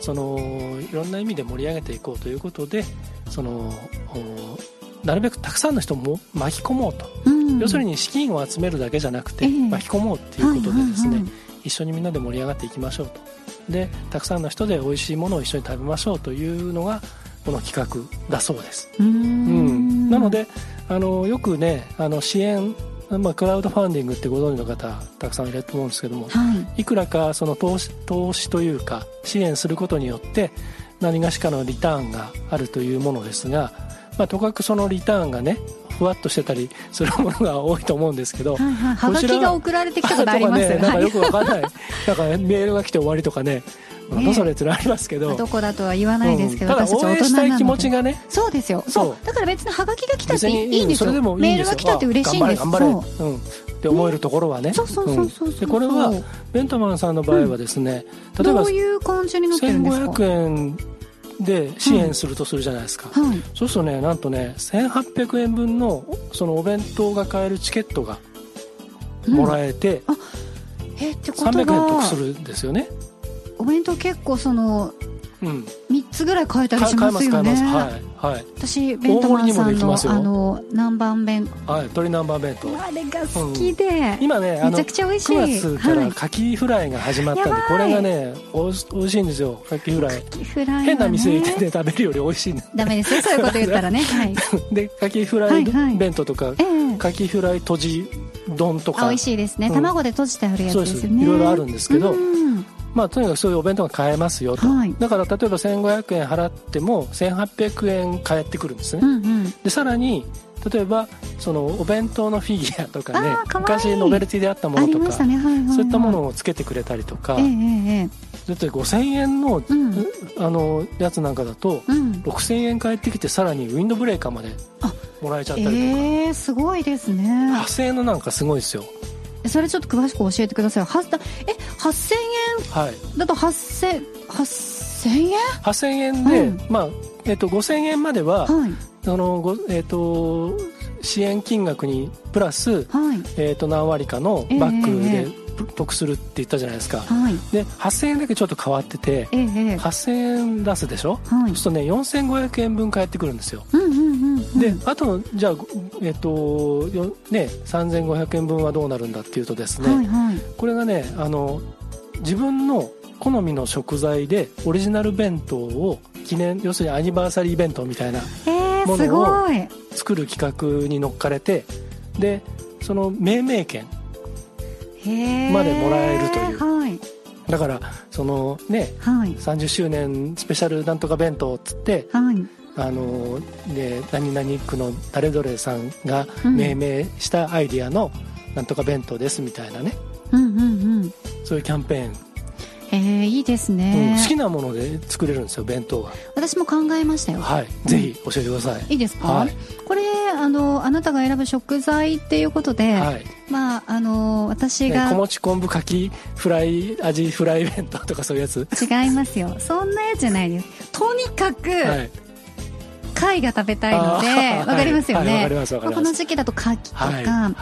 [SPEAKER 1] そのいろんな意味で盛り上げていこうということでそのおなるべくたくさんの人も巻き込もうと、
[SPEAKER 2] うん。
[SPEAKER 1] 要するに資金を集めるだけじゃなくて
[SPEAKER 2] ええ。
[SPEAKER 1] 巻き込もうっていうことでですね、一緒にみんなで盛り上がっていきましょうと。でたくさんの人で美味しいものを一緒に食べましょうというのがこの企画だそうです、
[SPEAKER 2] う
[SPEAKER 1] ん。なのであのよくねあの支援、まあ、クラウドファンディングってご存知の方たくさんいると思うんですけども
[SPEAKER 2] はい。
[SPEAKER 1] いくらかその投資投資というか支援することによって何がしかのリターンがあるというものですが、まあ、とかくそのリターンがねふわっとしてたりするものが多いと思うんですけど、
[SPEAKER 2] はいはい、はがきが送られてきたことあります
[SPEAKER 1] と (laughs) かね、なんかよ
[SPEAKER 2] はい
[SPEAKER 1] くわかんない、なんか (laughs) メールが来て終わりとかね、なんだそれってのありますけど、
[SPEAKER 2] どこだとは言わないですけど、
[SPEAKER 1] うん。ただ応援したい気持ちがね、
[SPEAKER 2] そうですよ。
[SPEAKER 1] そ
[SPEAKER 2] そう。うだから別にハガキが来たっていいんですよ。
[SPEAKER 1] それでもいいん
[SPEAKER 2] メールが来たって嬉しいんです。
[SPEAKER 1] あ頑張れ頑張れ、う。ん、って思えるところはね、
[SPEAKER 2] そうそうそうそうそう。
[SPEAKER 1] でこれはベントマンさんの場合はですね、例えば
[SPEAKER 2] どういう感じになってるんですか
[SPEAKER 1] ？1500円で支援するとするじゃないですか、
[SPEAKER 2] はい。
[SPEAKER 1] そうするとねなんとね1800円分のそのお弁当が買えるチケットがもらえて、
[SPEAKER 2] えってこと
[SPEAKER 1] 300円得す
[SPEAKER 2] は
[SPEAKER 1] るんですよね、
[SPEAKER 2] お弁当結構その
[SPEAKER 1] うん、
[SPEAKER 2] 3つぐらい買えたりしますよね。
[SPEAKER 1] はいはい。
[SPEAKER 2] 私ベントマンさんのあの南蛮弁。
[SPEAKER 1] はい、鶏南蛮弁当。
[SPEAKER 2] あれが好きで、
[SPEAKER 1] 今ね
[SPEAKER 2] めちゃくちゃ美味しい。
[SPEAKER 1] 9月から
[SPEAKER 2] はい。
[SPEAKER 1] カキフライが始まったんで、これがねおい美味しいんですよカキフライ。
[SPEAKER 2] カキフライはね。
[SPEAKER 1] 変な店行ってね食べるより美味しい
[SPEAKER 2] ダメです。よそういうこと言ったらね。(laughs) はい。
[SPEAKER 1] でカキフライ弁当とか、
[SPEAKER 2] ええ。
[SPEAKER 1] カキフライとじ丼とか。
[SPEAKER 2] あ美味しいですね、
[SPEAKER 1] うん。
[SPEAKER 2] 卵で閉じてあるやつ
[SPEAKER 1] です
[SPEAKER 2] ね。
[SPEAKER 1] いろいろあるんですけど、
[SPEAKER 2] うん
[SPEAKER 1] まあ、とにかくそういうお弁当が買えますよと、
[SPEAKER 2] はい。
[SPEAKER 1] だから例えば1500円払っても1800円返ってくるんですね、
[SPEAKER 2] うんうん。
[SPEAKER 1] でさらに例えばそのお弁当のフィギュアとかね昔ノベルティであったも
[SPEAKER 2] あ
[SPEAKER 1] のとか
[SPEAKER 2] ね。はいはい、はい、
[SPEAKER 1] そういったものをつけてくれたりとか、
[SPEAKER 2] ええ。ええ
[SPEAKER 1] だって5000円の,、
[SPEAKER 2] うん。
[SPEAKER 1] あのやつなんかだと
[SPEAKER 2] うん。
[SPEAKER 1] 6000円返ってきてさらにウィンドブレーカーまで
[SPEAKER 2] あ
[SPEAKER 1] もらえちゃったりとか、
[SPEAKER 2] ええすごいですね。
[SPEAKER 1] 8000円のなんかすごいですよ
[SPEAKER 2] それちょっと詳しく教えてください。はだえ8000
[SPEAKER 1] はい。
[SPEAKER 2] 円だと8000 8000円
[SPEAKER 1] ？8000円で、
[SPEAKER 2] うん
[SPEAKER 1] まあえっと5000円までは、
[SPEAKER 2] はい。
[SPEAKER 1] そのごえっと支援金額にプラス、
[SPEAKER 2] はい。
[SPEAKER 1] えっと何割かのバックで得するって言ったじゃないですか、
[SPEAKER 2] はい。
[SPEAKER 1] で8000円だけちょっと変わってて
[SPEAKER 2] ええええ。
[SPEAKER 1] 8000円出すでしょ、
[SPEAKER 2] はい。
[SPEAKER 1] そうするとね4500円分返ってくるんですよ。
[SPEAKER 2] うんうんうんうん。
[SPEAKER 1] であとじゃあ、えっとよね、3500円分はどうなるんだっていうとですね、
[SPEAKER 2] はいはい。
[SPEAKER 1] これがねあの自分の好みの食材でオリジナル弁当を記念要するにアニバーサリー弁当みたいなものを作る企画に乗っかれてでその命名権までもらえるという。
[SPEAKER 2] はい。
[SPEAKER 1] だからそのね
[SPEAKER 2] はい。
[SPEAKER 1] 30周年スペシャルなんとか弁当っつって
[SPEAKER 2] はい
[SPEAKER 1] あので何々区の誰々さんが
[SPEAKER 2] うん。
[SPEAKER 1] 命名したアイディアのなんとか弁当ですみたいなね。
[SPEAKER 2] うんうんうん。
[SPEAKER 1] そういうキャンペーン、
[SPEAKER 2] ええいいです
[SPEAKER 1] うん
[SPEAKER 2] ね、
[SPEAKER 1] 好きなもので作れるんですよ弁当が
[SPEAKER 2] 私も考えましたよ。
[SPEAKER 1] はいぜひ教えてください、
[SPEAKER 2] いいですか、
[SPEAKER 1] はい。
[SPEAKER 2] これあのあなたが選ぶ食材っていうことで、
[SPEAKER 1] はい。
[SPEAKER 2] まああの私
[SPEAKER 1] ね、
[SPEAKER 2] が、
[SPEAKER 1] 小餅昆布かきフライ味フライ弁当とかそういうやつ。
[SPEAKER 2] 違いますよ。そんなやつじゃないです。とにかく、
[SPEAKER 1] はい
[SPEAKER 2] 貝が食べたいのでわかりますよね、この時期だと牡蠣とか、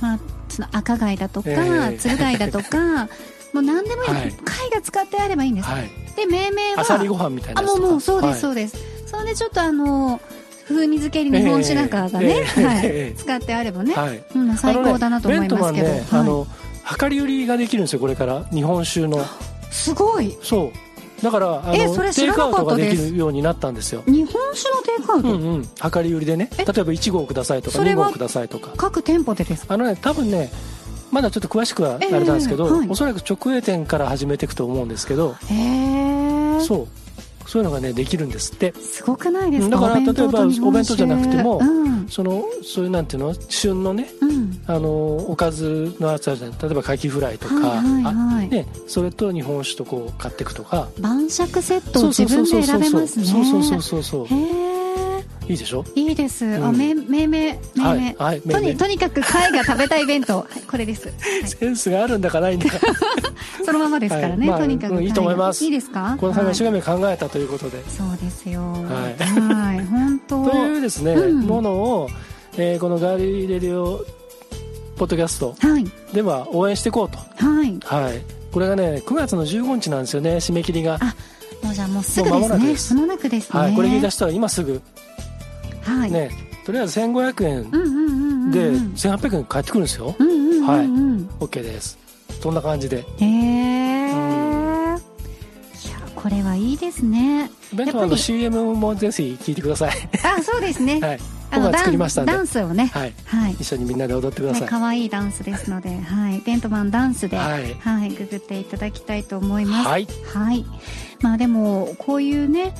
[SPEAKER 2] まあ、その赤貝だとか、
[SPEAKER 1] ええ。
[SPEAKER 2] つる貝だとか (laughs) もう何でもいい、
[SPEAKER 1] はい。
[SPEAKER 2] 貝が使ってあればいいんです、
[SPEAKER 1] はい。
[SPEAKER 2] で命名は
[SPEAKER 1] あさりご飯みたいな
[SPEAKER 2] あもうもうそうです、
[SPEAKER 1] はい。
[SPEAKER 2] そうです。それでちょっとあの風味付けに日本酒なんかがね、
[SPEAKER 1] ええ。(laughs)
[SPEAKER 2] はい。
[SPEAKER 1] ええ。
[SPEAKER 2] 使ってあればね、
[SPEAKER 1] はい。
[SPEAKER 2] うん、最高だなと思いますけど、
[SPEAKER 1] あのねベントマンね、あ
[SPEAKER 2] は
[SPEAKER 1] の量り売りができるんですよこれから。日本酒の。
[SPEAKER 2] い、すごい。
[SPEAKER 1] そうだからあのテイクアウトができるようになったんですよ。
[SPEAKER 2] 日本酒のテイクアウト、
[SPEAKER 1] うんうん。量り売りでね。
[SPEAKER 2] え？
[SPEAKER 1] 例えば1合くださいとか2
[SPEAKER 2] それは
[SPEAKER 1] 合くださいとか。
[SPEAKER 2] 各店舗でですか？
[SPEAKER 1] あのね多分ねまだちょっと詳しくはあれなんですけど、
[SPEAKER 2] ええはい。
[SPEAKER 1] おそらく直営店から始めていくと思うんですけど、
[SPEAKER 2] へえへえ
[SPEAKER 1] そうそういうのがねできるんですって。
[SPEAKER 2] すごくないですか？
[SPEAKER 1] だから例えばお弁当じゃなくても
[SPEAKER 2] 酒うん。
[SPEAKER 1] そのそういうなんていうの？旬のね
[SPEAKER 2] うん。
[SPEAKER 1] あのおかずのやつあるじゃない例えばカキフライとか、
[SPEAKER 2] はいはい
[SPEAKER 1] ね、それと日本酒とこう買っていくとか。
[SPEAKER 2] 晩酌セットを自分で選べますね。
[SPEAKER 1] そうそうそうそうそう。
[SPEAKER 2] へえ
[SPEAKER 1] いいでしょ？
[SPEAKER 2] いいです、あ
[SPEAKER 1] うん。
[SPEAKER 2] め命名命名、
[SPEAKER 1] はいはい
[SPEAKER 2] とにとにかく貝が食べたい弁当、はい、これです、はい。
[SPEAKER 1] センスがあるんだかないんだ。か (laughs)
[SPEAKER 2] そのままですからね、とにかく
[SPEAKER 1] うんいいと思います。
[SPEAKER 2] い。いですか？
[SPEAKER 1] このさんが一
[SPEAKER 2] はい
[SPEAKER 1] 生考えたということで、
[SPEAKER 2] そうですよ。
[SPEAKER 1] はい。
[SPEAKER 2] はい。本当。(laughs)
[SPEAKER 1] というですね、
[SPEAKER 2] うん。
[SPEAKER 1] ものを、えーこのガーリーレディオポッドキャスト
[SPEAKER 2] はい。
[SPEAKER 1] では応援していこうと。
[SPEAKER 2] はい。
[SPEAKER 1] はい。これがね9月の15日なんですよね。締め切りが。
[SPEAKER 2] あもうじゃあもうすぐですね。
[SPEAKER 1] です。
[SPEAKER 2] 間もなくですね。
[SPEAKER 1] はい。これ言い出したら今すぐ
[SPEAKER 2] はい、
[SPEAKER 1] ねとりあえず1500円
[SPEAKER 2] うんうんうんうんうん
[SPEAKER 1] で1800円返ってくるんですよ。
[SPEAKER 2] うんうんうんうん、
[SPEAKER 1] はい。
[SPEAKER 2] うん
[SPEAKER 1] OK です。そんな感じで。
[SPEAKER 2] へえ、いやこれはいいですね。
[SPEAKER 1] ベントマンの CM もぜひ聞いてください。
[SPEAKER 2] あそうですね、(laughs)
[SPEAKER 1] はい。
[SPEAKER 2] あの
[SPEAKER 1] 僕が作りましたんで。
[SPEAKER 2] ダンダンスをね。
[SPEAKER 1] はい。
[SPEAKER 2] はい。
[SPEAKER 1] 一緒にみんなで踊ってください。
[SPEAKER 2] ね可愛いダンスですので、はい、ベントマンダンスで、は
[SPEAKER 1] はいい、
[SPEAKER 2] ググっていただきたいと思います。
[SPEAKER 1] はい。
[SPEAKER 2] はい。まあでも、こういうね、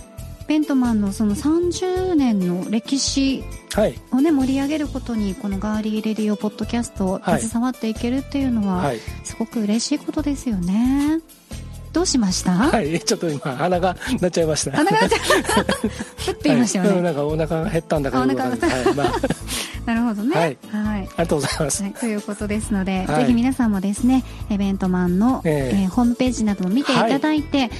[SPEAKER 2] ベントマンのその30年の歴史
[SPEAKER 1] はい。
[SPEAKER 2] をね、盛り上げることに、このガーリーレディオポッドキャスト携わっていけるっていうのは、
[SPEAKER 1] はい。
[SPEAKER 2] すごく嬉しいことですよね。どうしました、
[SPEAKER 1] はい。ちょっと今鼻が鳴っちゃいました。
[SPEAKER 2] あ、なかなか、ふって言いましたよね。
[SPEAKER 1] はい。うんなんかお腹が減ったんだか
[SPEAKER 2] あお腹が
[SPEAKER 1] はい。まあ。(laughs)
[SPEAKER 2] なるほどね。
[SPEAKER 1] はい。
[SPEAKER 2] はい。
[SPEAKER 1] ありがとうございます。
[SPEAKER 2] はい、ということですので、
[SPEAKER 1] はい。
[SPEAKER 2] ぜひ皆さんもですね、エベントマンの、
[SPEAKER 1] ええ。
[SPEAKER 2] えーホームページなども見ていただいて、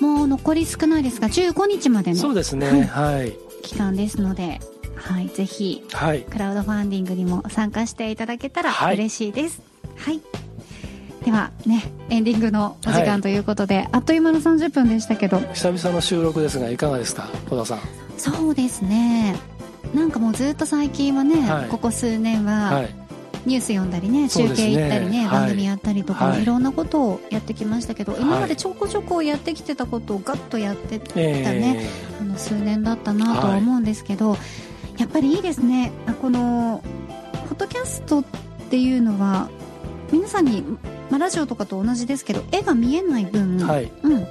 [SPEAKER 2] もう残り少ないですが、15日までの
[SPEAKER 1] そうですね。はい。
[SPEAKER 2] 期間ですので、はい、ぜひ、
[SPEAKER 1] はい。
[SPEAKER 2] クラウドファンディングにも参加していただけたら
[SPEAKER 1] はい。
[SPEAKER 2] 嬉しいです。はい。ではね、エンディングのお時
[SPEAKER 1] はい。
[SPEAKER 2] 間ということで、あっという間の30分でしたけど、
[SPEAKER 1] 久々の収録ですがいかがですか小田さん？
[SPEAKER 2] そうですね。なんかもうずっと最近はね、
[SPEAKER 1] はい。
[SPEAKER 2] ここ数年は、
[SPEAKER 1] はい
[SPEAKER 2] ニュース読んだりね中継行ったりね
[SPEAKER 1] はい。
[SPEAKER 2] 番組やったりとか、
[SPEAKER 1] はい。
[SPEAKER 2] い、ろんなことをやってきましたけど、今までちょこちょこやってきてたことをガッとやってきたね、
[SPEAKER 1] え
[SPEAKER 2] あの数年だったなとは思うんですけど、やっぱりいいですね。あこのポッドキャストっていうのは皆さんに、まあ、ラジオとかと同じですけど絵が見えない分、
[SPEAKER 1] ーはい。
[SPEAKER 2] うん、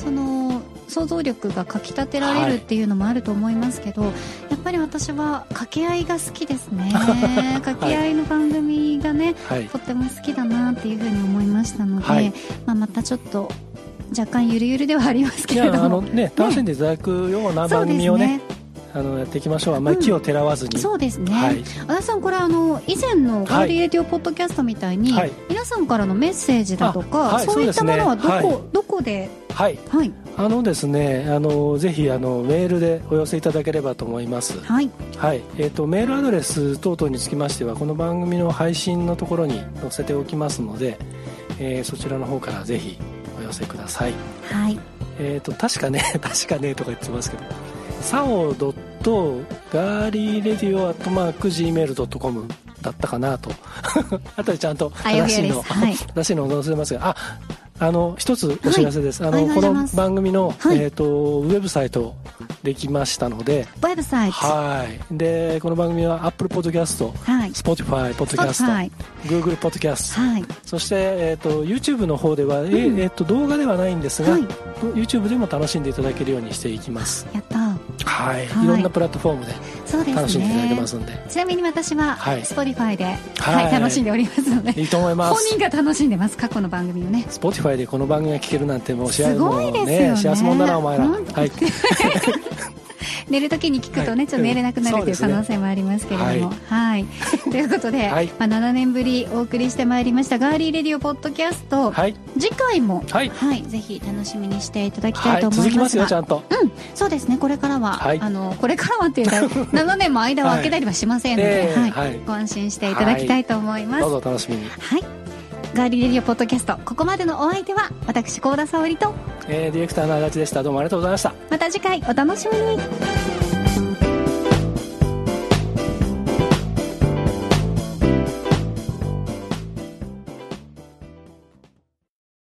[SPEAKER 2] その想像力がかきたてられるっていうのもあると思いますけど、やっぱり私は掛け合いが好きですね。(laughs) 掛け合いの番組がね、
[SPEAKER 1] はい。
[SPEAKER 2] とっても好きだなっていうふうに思いましたので、
[SPEAKER 1] はい。
[SPEAKER 2] まあ、またちょっと若干ゆるゆるではありますけれども。
[SPEAKER 1] ね楽しんでいただくような番組をねあのやっていきましょう。あんまり木をてらわずに、
[SPEAKER 2] そうですね、
[SPEAKER 1] はい。
[SPEAKER 2] 足立さんこれあの以前のガーリーレディオポッドキャストみたいに、
[SPEAKER 1] はい。
[SPEAKER 2] 皆さんからのメッセージだとか、
[SPEAKER 1] あはい
[SPEAKER 2] そういったものはどこ,、どこで？
[SPEAKER 1] はい。
[SPEAKER 2] はい。
[SPEAKER 1] あのですねあのぜひあのメールでお寄せいただければと思います。
[SPEAKER 2] はい。
[SPEAKER 1] はい、えー、とメールアドレス等々につきましてはこの番組の配信のところに載せておきますので、えーそちらの方からぜひお寄せください。
[SPEAKER 2] はい。
[SPEAKER 1] えっ、と確かね (laughs) 確かねとか言ってますけどサオドットガーリーレディオアットマーク Gmail.com だったかなと。(laughs) あとでちゃんと正しいの、
[SPEAKER 2] はい。
[SPEAKER 1] 正しいのを載せますが。ああの一つお知らせです、
[SPEAKER 2] はい。
[SPEAKER 1] あのこの番組の、
[SPEAKER 2] はい。
[SPEAKER 1] えー、とウェブサイトできましたので、
[SPEAKER 2] ウェブサイト。
[SPEAKER 1] はい。で、この番組は Apple Podcast、
[SPEAKER 2] はい、
[SPEAKER 1] Spotify Podcast、Google Podcast、
[SPEAKER 2] はい、
[SPEAKER 1] そして、えっ、と、YouTube の方では、え
[SPEAKER 2] うん。
[SPEAKER 1] えっと、動画ではないんですが、
[SPEAKER 2] はい。
[SPEAKER 1] YouTube でも楽しんでいただけるようにしていきます。
[SPEAKER 2] やった
[SPEAKER 1] はい。
[SPEAKER 2] はい。
[SPEAKER 1] いろんなプラットフォームで楽しんでいただけますんで、
[SPEAKER 2] ちなみに私は
[SPEAKER 1] はい。
[SPEAKER 2] Spotify で、は
[SPEAKER 1] はい
[SPEAKER 2] い楽しんでおりますので。
[SPEAKER 1] いいと思います。
[SPEAKER 2] 本人が楽しんでます過去の番組をね。
[SPEAKER 1] Spotify でこの番組が聞けるなんてもう幸せ
[SPEAKER 2] すごいですよね。
[SPEAKER 1] 幸せもんだなお前ら。はい。(laughs) (laughs)
[SPEAKER 2] 寝る時に聞くとね、
[SPEAKER 1] はい。
[SPEAKER 2] ちょっと寝れなくなるという可能性もありますけれども、はい、ということで、
[SPEAKER 1] はい。
[SPEAKER 2] まあ、7年ぶりお送りしてまいりましたガーリーレディオポッドキャスト、
[SPEAKER 1] はい。
[SPEAKER 2] 次回も、
[SPEAKER 1] はい。
[SPEAKER 2] ぜひ楽しみにしていただきた
[SPEAKER 1] はいい。
[SPEAKER 2] と思いますが、
[SPEAKER 1] 続きますよ、ちゃんと。
[SPEAKER 2] うん、そうですねこれからは、
[SPEAKER 1] はい。
[SPEAKER 2] あのこれからはっていうか (laughs) 7年も間を空けたりはしませんので、
[SPEAKER 1] はい。
[SPEAKER 2] ご安心していただきたいと思います、
[SPEAKER 1] どうぞお楽しみに。
[SPEAKER 2] はい。ガーリーレディオポッドキャスト、ここまでのお相手は、私、高田沙織と、
[SPEAKER 1] えーディレクターの足立でした。どうもありがとうございました。
[SPEAKER 2] また次回お楽しみに。